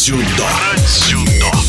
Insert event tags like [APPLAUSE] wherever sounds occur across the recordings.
дзюдо. Дзюдо.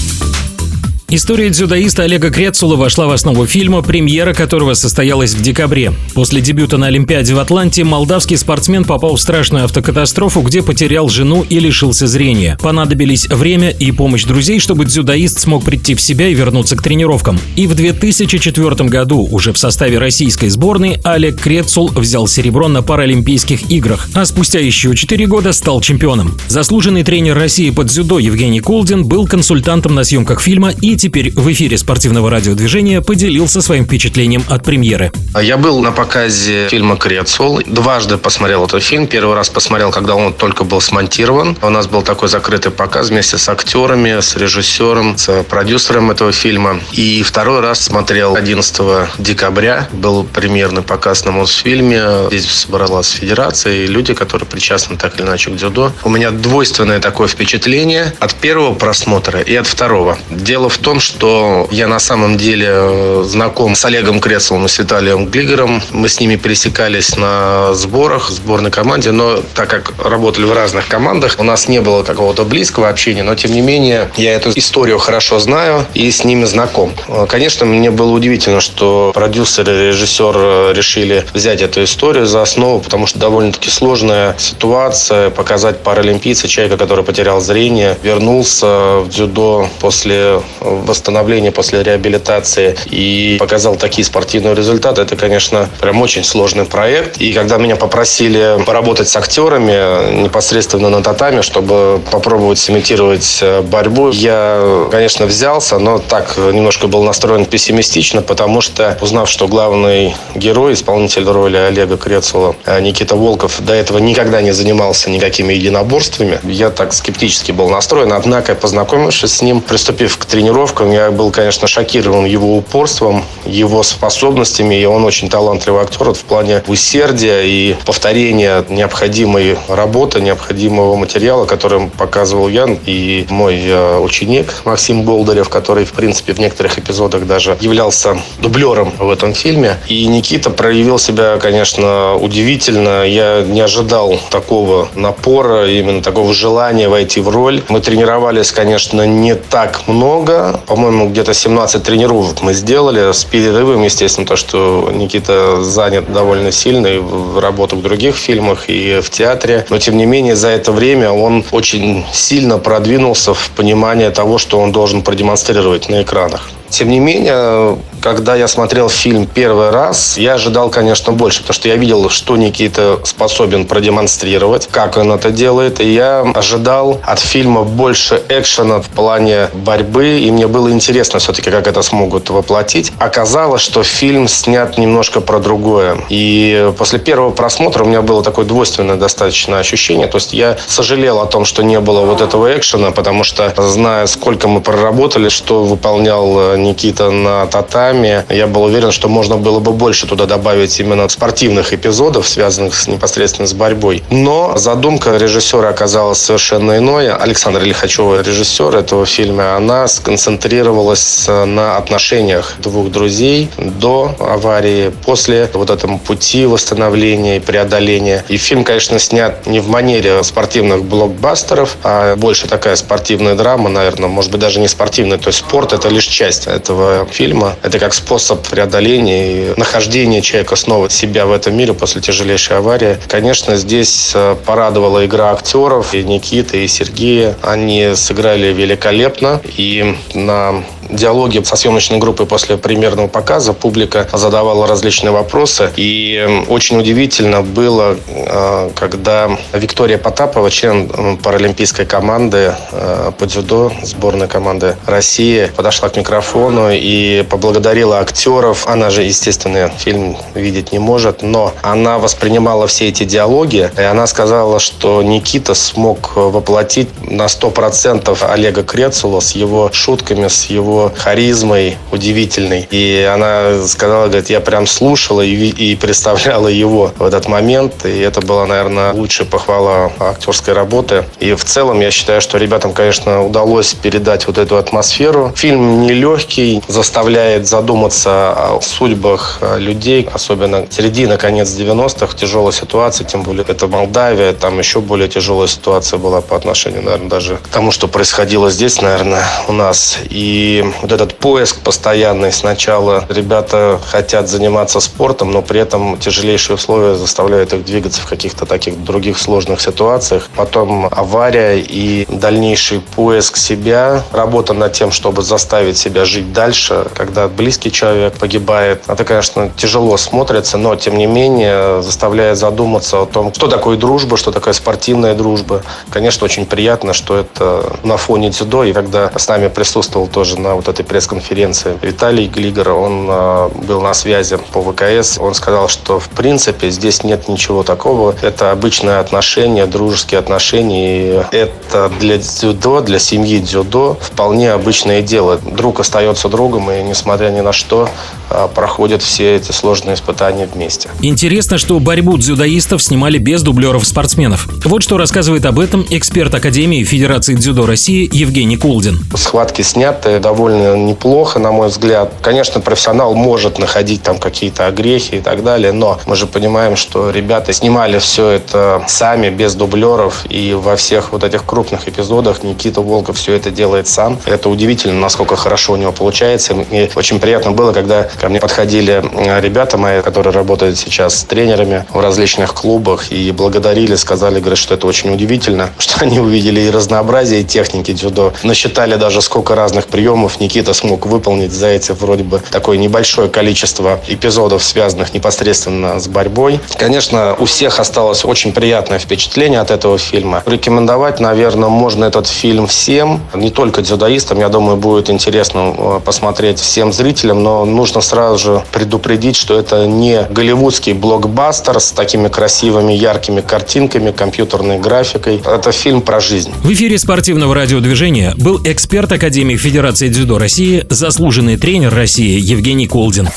История дзюдоиста Олега Крецула вошла в основу фильма, премьера которого состоялась в декабре. После дебюта на Олимпиаде в Атланте молдавский спортсмен попал в страшную автокатастрофу, где потерял жену и лишился зрения. Понадобились время и помощь друзей, чтобы дзюдоист смог прийти в себя и вернуться к тренировкам. И в 2004 году уже в составе российской сборной Олег Крецул взял серебро на Паралимпийских играх, а спустя еще 4 года стал чемпионом. Заслуженный тренер России по дзюдо Евгений Кулдин был консультантом на съемках фильма и теперь в эфире спортивного радиодвижения поделился своим впечатлением от премьеры. Я был на показе фильма «Крецул». Дважды посмотрел этот фильм. Первый раз посмотрел, когда он только был смонтирован. У нас был такой закрытый показ вместе с актерами, с режиссером, с продюсером этого фильма. И второй раз смотрел 11 декабря. Был премьерный показ на Мосфильме. Здесь собралась федерация и люди, которые причастны так или иначе к дзюдо. У меня двойственное такое впечатление от первого просмотра и от второго. Дело в том, том, что я на самом деле э, знаком с Олегом Крецлом и с Виталием Глигером. Мы с ними пересекались на сборах, сборной команде, но так как работали в разных командах, у нас не было какого-то близкого общения, но тем не менее я эту историю хорошо знаю и с ними знаком. Э, конечно, мне было удивительно, что продюсер и режиссер э, решили взять эту историю за основу, потому что довольно-таки сложная ситуация, показать паралимпийца, человека, который потерял зрение, вернулся в дзюдо после восстановления после реабилитации и показал такие спортивные результаты. Это, конечно, прям очень сложный проект. И когда меня попросили поработать с актерами непосредственно на татами, чтобы попробовать сымитировать э, борьбу, я, конечно, взялся, но так немножко был настроен пессимистично, потому что, узнав, что главный герой, исполнитель роли Олега Крецула, э, Никита Волков, до этого никогда не занимался никакими единоборствами, я так скептически был настроен. Однако, познакомившись с ним, приступив к тренировке, тренировкам. Я был, конечно, шокирован его упорством, его способностями. И он очень талантливый актер в плане усердия и повторения необходимой работы, необходимого материала, который показывал я и мой э, ученик Максим Болдырев, который, в принципе, в некоторых эпизодах даже являлся дублером в этом фильме. И Никита проявил себя, конечно, удивительно. Я не ожидал такого напора, именно такого желания войти в роль. Мы тренировались, конечно, не так много, по-моему, где-то 17 тренировок мы сделали с перерывом, естественно, то, что Никита занят довольно сильно и в работу в других фильмах, и в театре. Но, тем не менее, за это время он очень сильно продвинулся в понимании того, что он должен продемонстрировать на экранах. Тем не менее, когда я смотрел фильм первый раз, я ожидал, конечно, больше, потому что я видел, что Никита способен продемонстрировать, как он это делает, и я ожидал от фильма больше экшена в плане борьбы, и мне было интересно все-таки, как это смогут воплотить. Оказалось, что фильм снят немножко про другое. И после первого просмотра у меня было такое двойственное достаточно ощущение, то есть я сожалел о том, что не было вот этого экшена, потому что, зная, сколько мы проработали, что выполнял Никита на татами, я был уверен, что можно было бы больше туда добавить именно спортивных эпизодов, связанных с, непосредственно с борьбой. Но задумка режиссера оказалась совершенно иной. Александра Лихачева, режиссер этого фильма, она сконцентрировалась на отношениях двух друзей до аварии, после вот этом пути восстановления и преодоления. И фильм, конечно, снят не в манере спортивных блокбастеров, а больше такая спортивная драма, наверное, может быть, даже не спортивная. То есть спорт – это лишь часть этого фильма. Это как способ преодоления и нахождения человека снова себя в этом мире после тяжелейшей аварии. Конечно, здесь э, порадовала игра актеров и Никиты, и Сергея. Они сыграли великолепно. И на диалоги со съемочной группой после премьерного показа публика задавала различные вопросы. И очень удивительно было, э, когда Виктория Потапова, член паралимпийской команды э, по дзюдо, сборной команды России, подошла к микрофону и поблагодарила актеров. Она же, естественно, фильм видеть не может, но она воспринимала все эти диалоги, и она сказала, что Никита смог воплотить на 100% Олега Крецула с его шутками, с его харизмой удивительной. И она сказала, говорит, я прям слушала и, и представляла его в этот момент. И это была, наверное, лучшая похвала актерской работы. И в целом я считаю, что ребятам, конечно, удалось передать вот эту атмосферу. Фильм нелегкий, заставляет задуматься задуматься о судьбах людей, особенно середина, конец 90-х, тяжелая ситуация, тем более это Молдавия, там еще более тяжелая ситуация была по отношению, наверное, даже к тому, что происходило здесь, наверное, у нас. И вот этот поиск постоянный. Сначала ребята хотят заниматься спортом, но при этом тяжелейшие условия заставляют их двигаться в каких-то таких других сложных ситуациях. Потом авария и дальнейший поиск себя, работа над тем, чтобы заставить себя жить дальше, когда близкий человек погибает. Это, конечно, тяжело смотрится, но, тем не менее, заставляет задуматься о том, что такое дружба, что такое спортивная дружба. Конечно, очень приятно, что это на фоне дзюдо. И когда с нами присутствовал тоже на вот этой пресс-конференции Виталий Глигер, он а, был на связи по ВКС, он сказал, что в принципе здесь нет ничего такого. Это обычное отношение, дружеские отношения. И это для дзюдо, для семьи дзюдо вполне обычное дело. Друг остается другом, и несмотря ни на что, а, проходят все эти сложные испытания вместе. Интересно, что борьбу дзюдоистов снимали без дублеров-спортсменов. Вот что рассказывает об этом эксперт Академии Федерации дзюдо России Евгений Кулдин. Схватки сняты довольно неплохо, на мой взгляд. Конечно, профессионал может находить там какие-то огрехи и так далее, но мы же понимаем, что ребята снимали все это сами, без дублеров, и во всех вот этих крупных эпизодах Никита Волков все это делает сам. Это удивительно, насколько хорошо у него получается. И очень приятно было, когда Ко мне подходили э, ребята мои, которые работают сейчас с тренерами в различных клубах и благодарили, сказали, говорят, что это очень удивительно, [LAUGHS] что они увидели и разнообразие техники дзюдо. Насчитали даже сколько разных приемов Никита смог выполнить за эти вроде бы такое небольшое количество эпизодов, связанных непосредственно с борьбой. Конечно, у всех осталось очень приятное впечатление от этого фильма. Рекомендовать, наверное, можно этот фильм всем, не только дзюдоистам. Я думаю, будет интересно э, посмотреть всем зрителям, но нужно сразу же предупредить, что это не голливудский блокбастер с такими красивыми, яркими картинками, компьютерной графикой. Это фильм про жизнь. В эфире спортивного радиодвижения был эксперт Академии Федерации дзюдо России, заслуженный тренер России Евгений Колдин.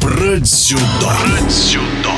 Про дзюдо. Про дзюдо.